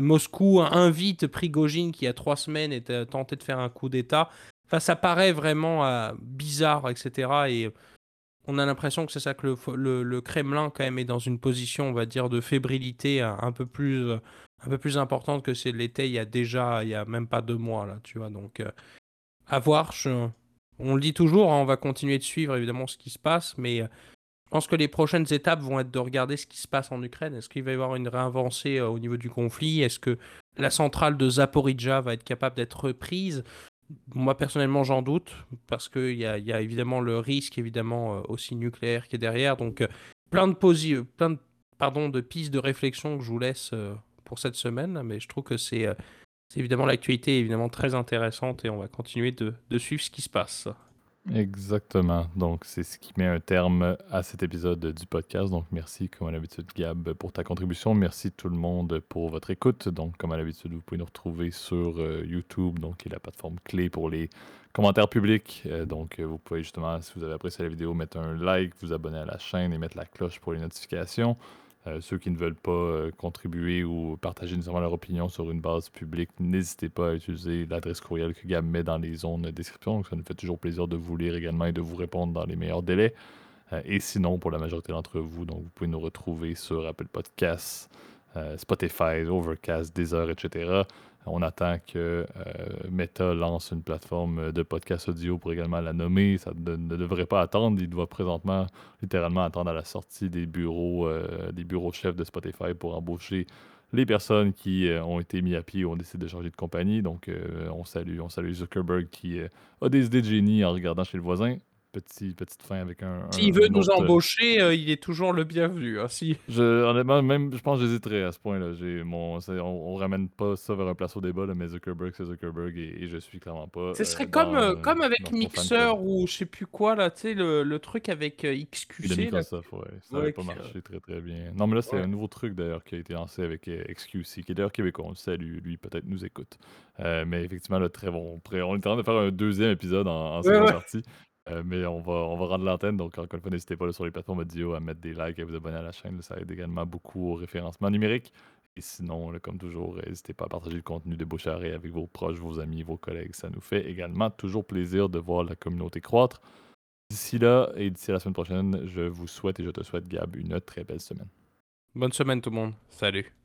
Moscou invite Prigogine, qui, il y a trois semaines, était tenté de faire un coup d'État, Ça paraît vraiment euh, bizarre, etc. Et on a l'impression que c'est ça que le, Kremlin, quand même, est dans une position, on va dire, de fébrilité un, peu plus, un peu plus importante que c'est l'était il y a déjà, il y a même pas deux mois, là, tu vois. Donc, euh, à voir. on le dit toujours, hein, on va continuer de suivre, évidemment, ce qui se passe, mais euh, je pense que les prochaines étapes vont être de regarder ce qui se passe en Ukraine. Est-ce qu'il va y avoir une réinvancée au niveau du conflit? Est-ce que la centrale de Zaporizhia va être capable d'être reprise? Moi, personnellement, j'en doute, parce qu'il y a, y a évidemment le risque, évidemment, euh, aussi nucléaire qui est derrière. Donc, euh, plein, plein de, pistes de réflexion que je vous laisse euh, pour cette semaine. Mais je trouve que c'est évidemment l'actualité évidemment très intéressante et on va continuer de suivre ce qui se passe. Exactement. Donc, c'est ce qui met un terme à cet épisode du podcast. Donc, merci, comme à l'habitude, Gab, pour ta contribution. Merci tout le monde pour votre écoute. Donc, comme à l'habitude, vous pouvez nous retrouver sur euh, YouTube, donc qui est la plateforme clé pour les commentaires publics. Euh, donc, vous pouvez justement, si vous avez apprécié la vidéo, mettre un like, vous abonner à la chaîne et mettre la cloche pour les notifications. Euh, ceux qui ne veulent pas euh, contribuer ou partager nécessairement leur opinion sur une base publique, n'hésitez pas à utiliser l'adresse courriel que Gab met dans les zones de description. ça nous fait toujours plaisir de vous lire également et de vous répondre dans les meilleurs délais. Euh, et sinon, pour la majorité d'entre vous, donc vous pouvez nous retrouver sur Apple Podcasts, Spotify, Overcast, Deezer, etc. On attend que euh, Meta lance une plateforme de podcast audio pour également la nommer. Ça ne, devrait pas attendre. Il doit présentement, littéralement, attendre à la sortie des bureaux, euh, des bureaux chefs de Spotify pour embaucher les personnes qui euh, ont été mis à pied ou ont décidé de changer de compagnie. Donc, on salue, on salue Zuckerberg qui a des idées de génie en regardant chez le voisin petite fin avec un. S'il veut nous euh, embaucher, euh, il est toujours le bienvenu. Hein, si. je, honnêtement, même, je pense que j'hésiterais à ce point-là. Mon, on, on ramène pas ça vers un place au débat, mais Zuckerberg, c'est Zuckerberg et, je suis clairement pas. Ce serait euh, comme, comme avec Mixer ou je sais plus quoi, là, tu sais, le, le, truc avec XQC. Ouais. Ça n'avait pas marché très très bien. Non, mais là, c'est un nouveau truc d'ailleurs qui a été lancé avec XQC, qui est d'ailleurs québécois. On le salue, lui, peut-être nous écoute. mais effectivement, là, très bon. On est en train de faire un deuxième épisode en, en seconde partie. Euh, mais on va, on va rendre l'antenne. Donc, encore une fois, n'hésitez pas sur les plateformes audio à mettre des likes et à vous abonner à la chaîne. ça aide également beaucoup au référencement numérique. Et sinon, comme toujours, n'hésitez pas à partager le contenu de Boucharé avec vos proches, vos amis, vos collègues. Ça nous fait également toujours plaisir de voir la communauté croître. D'ici là et d'ici la semaine prochaine, je vous souhaite et je te souhaite, Gab, une très belle semaine. Bonne semaine tout le monde. Salut.